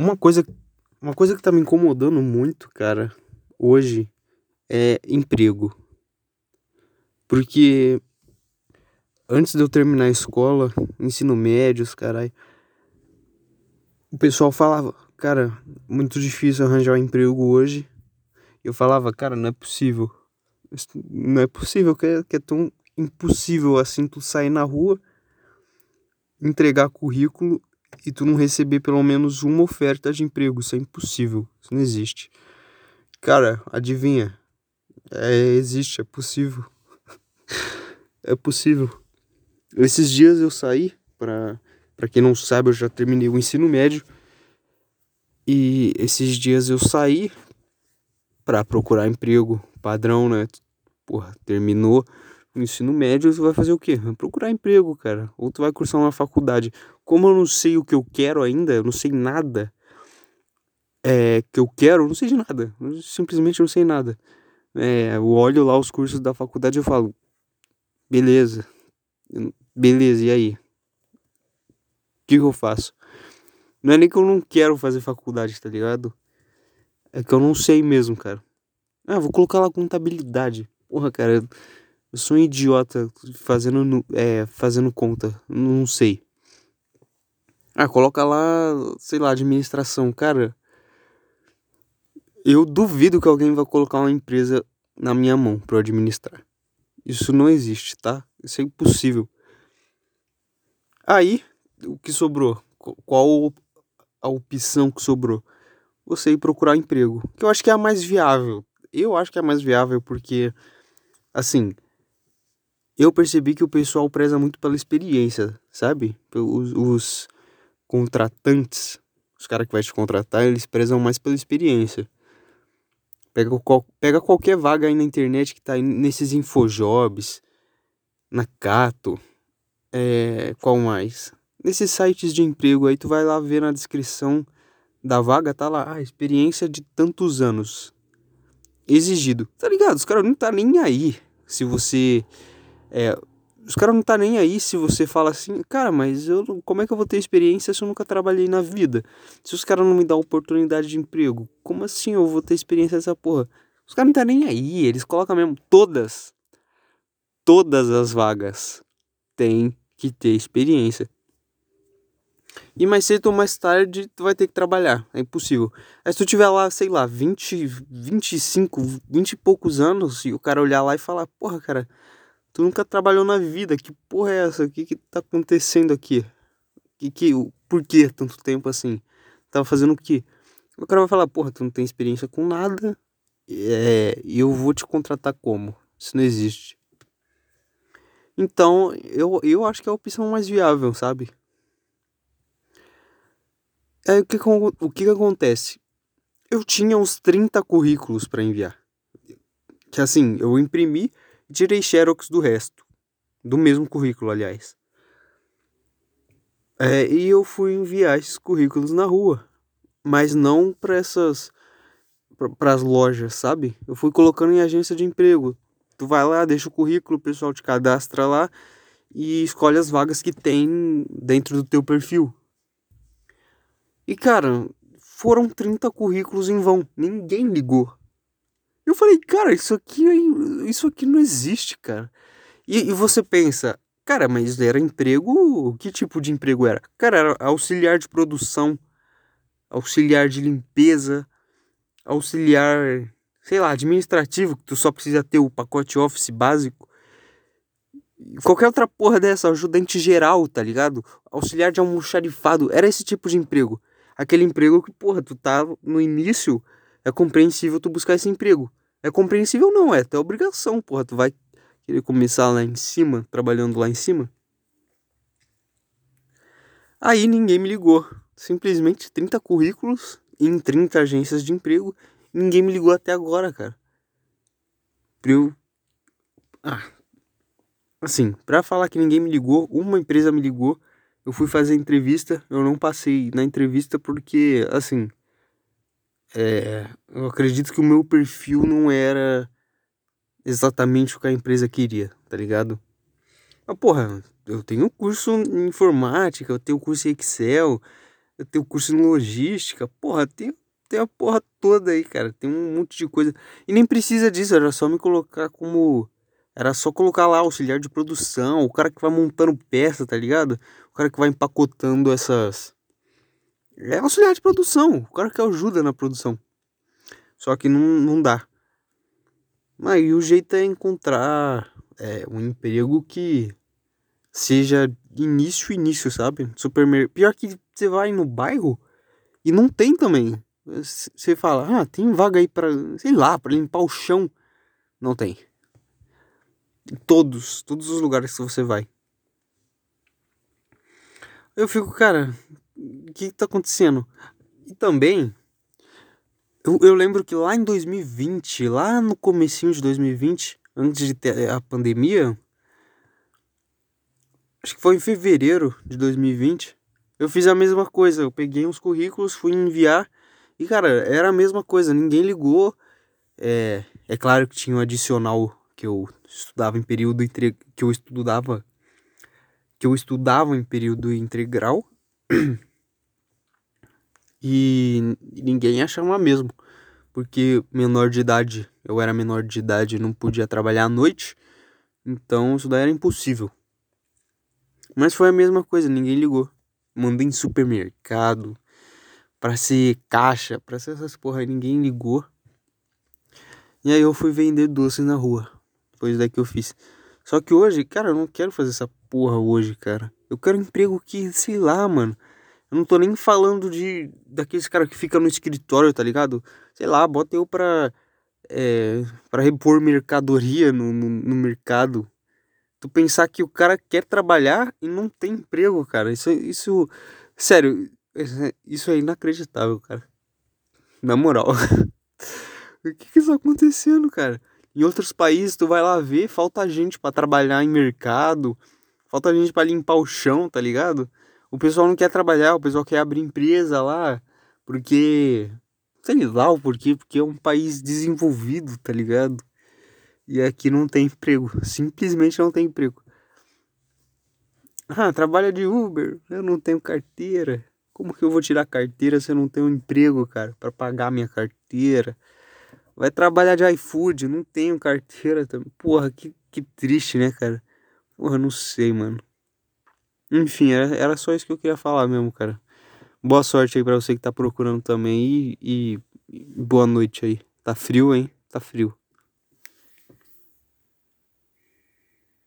Uma coisa, uma coisa que tá me incomodando muito, cara, hoje é emprego. Porque antes de eu terminar a escola, ensino médio, caralho, o pessoal falava, cara, muito difícil arranjar um emprego hoje. Eu falava, cara, não é possível. Não é possível que é, que é tão impossível assim tu sair na rua, entregar currículo e tu não receber pelo menos uma oferta de emprego. Isso é impossível. Isso não existe. Cara, adivinha? É, existe, é possível. é possível. Esses dias eu saí, para quem não sabe, eu já terminei o ensino médio. E esses dias eu saí para procurar emprego padrão, né? Porra, terminou o ensino médio, você vai fazer o quê? Vai procurar emprego, cara. Ou tu vai cursar uma faculdade. Como eu não sei o que eu quero ainda, eu não sei nada é, que eu quero, eu não sei de nada. Eu simplesmente não sei nada. É, eu olho lá os cursos da faculdade e falo, beleza, beleza, e aí? O que, que eu faço? Não é nem que eu não quero fazer faculdade, tá ligado? É que eu não sei mesmo, cara. Ah, vou colocar lá contabilidade. Porra, cara, eu sou um idiota fazendo, é, fazendo conta. Não sei. Ah, coloca lá, sei lá, administração. Cara, eu duvido que alguém vai colocar uma empresa na minha mão para administrar. Isso não existe, tá? Isso é impossível. Aí, o que sobrou? Qual a opção que sobrou? Você ir procurar emprego. Que eu acho que é a mais viável. Eu acho que é a mais viável porque, assim, eu percebi que o pessoal preza muito pela experiência, sabe? Os, os contratantes, os caras que vai te contratar, eles prezam mais pela experiência. Pega, pega qualquer vaga aí na internet que tá aí nesses infojobs, na Cato, é, qual mais? Nesses sites de emprego aí, tu vai lá ver na descrição da vaga, tá lá, ah, experiência de tantos anos. Exigido. Tá ligado? Os caras não tá nem aí se você é, os caras não tá nem aí se você fala assim, cara, mas eu como é que eu vou ter experiência se eu nunca trabalhei na vida? Se os caras não me dão oportunidade de emprego, como assim eu vou ter experiência nessa porra? Os caras não tá nem aí, eles colocam mesmo todas todas as vagas têm que ter experiência. E mais cedo ou mais tarde tu vai ter que trabalhar, é impossível. Aí se tu tiver lá, sei lá, 20, 25, 20 e poucos anos e o cara olhar lá e falar, porra, cara, Tu nunca trabalhou na vida. Que porra é essa? O que que tá acontecendo aqui? Que que, por que tanto tempo assim? Tava fazendo o quê? O cara vai falar, porra, tu não tem experiência com nada. É, eu vou te contratar como? Isso não existe. Então, eu, eu acho que é a opção mais viável, sabe? É, o, que, o que, que acontece? Eu tinha uns 30 currículos para enviar. Que assim, eu imprimi tirei xerox do resto. Do mesmo currículo, aliás. É, e eu fui enviar esses currículos na rua. Mas não para essas. para as lojas, sabe? Eu fui colocando em agência de emprego. Tu vai lá, deixa o currículo, o pessoal te cadastra lá e escolhe as vagas que tem dentro do teu perfil. E cara, foram 30 currículos em vão. Ninguém ligou. Eu falei, cara, isso aqui, isso aqui não existe, cara. E, e você pensa, cara, mas era emprego? Que tipo de emprego era? Cara, era auxiliar de produção, auxiliar de limpeza, auxiliar, sei lá, administrativo, que tu só precisa ter o pacote Office básico. Qualquer outra porra dessa, ajudante geral, tá ligado? Auxiliar de almoxarifado, era esse tipo de emprego. Aquele emprego que, porra, tu tá no início, é compreensível tu buscar esse emprego. É compreensível não, é até obrigação, porra. Tu vai querer começar lá em cima, trabalhando lá em cima? Aí ninguém me ligou. Simplesmente 30 currículos em 30 agências de emprego. Ninguém me ligou até agora, cara. Pra eu. Ah. Assim, pra falar que ninguém me ligou, uma empresa me ligou. Eu fui fazer entrevista, eu não passei na entrevista porque, assim, é, eu acredito que o meu perfil não era exatamente o que a empresa queria, tá ligado? Mas, porra, eu tenho curso em informática, eu tenho curso em Excel, eu tenho curso em logística, porra, tem, tem a porra toda aí, cara. Tem um monte de coisa. E nem precisa disso, era só me colocar como. Era só colocar lá auxiliar de produção, o cara que vai montando peça, tá ligado? O cara que vai empacotando essas. É auxiliar de produção, o cara que ajuda na produção. Só que não, não dá. Mas o jeito é encontrar é, um emprego que seja início, início, sabe? Supermercado. Pior que você vai no bairro e não tem também. Você fala, ah, tem vaga aí pra, sei lá, pra limpar o chão. Não tem. Todos, todos os lugares que você vai. Eu fico, cara, o que, que tá acontecendo? E também, eu, eu lembro que lá em 2020, lá no comecinho de 2020, antes de ter a pandemia, acho que foi em fevereiro de 2020, eu fiz a mesma coisa. Eu peguei uns currículos, fui enviar e, cara, era a mesma coisa, ninguém ligou. É, é claro que tinha um adicional que eu estudava em período entre, que eu estudava que eu estudava em período integral e ninguém achava mesmo, porque menor de idade, eu era menor de idade, não podia trabalhar à noite, então isso daí era impossível. Mas foi a mesma coisa, ninguém ligou. Mandei em supermercado, pra ser caixa, pra ser essas porra, ninguém ligou. E aí eu fui vender doces na rua. Foi isso daí que eu fiz. Só que hoje, cara, eu não quero fazer essa porra hoje, cara. Eu quero um emprego que, sei lá, mano. Eu não tô nem falando de daqueles caras que ficam no escritório, tá ligado? Sei lá, bota eu pra. É, pra repor mercadoria no, no, no mercado tu pensar que o cara quer trabalhar e não tem emprego, cara. Isso, isso, sério, isso é inacreditável, cara. Na moral. o que que está acontecendo, cara? Em outros países, tu vai lá ver, falta gente para trabalhar em mercado, falta gente para limpar o chão, tá ligado? O pessoal não quer trabalhar, o pessoal quer abrir empresa lá, porque sei lá o porquê, porque é um país desenvolvido, tá ligado? E aqui não tem emprego. Simplesmente não tem emprego. Ah, trabalha de Uber. Eu não tenho carteira. Como que eu vou tirar carteira se eu não tenho um emprego, cara, para pagar minha carteira? Vai trabalhar de iFood, não tenho carteira também. Porra, que, que triste, né, cara? Porra, não sei, mano. Enfim, era, era só isso que eu queria falar mesmo, cara. Boa sorte aí pra você que tá procurando também e, e, boa noite aí. Tá frio, hein? Tá frio.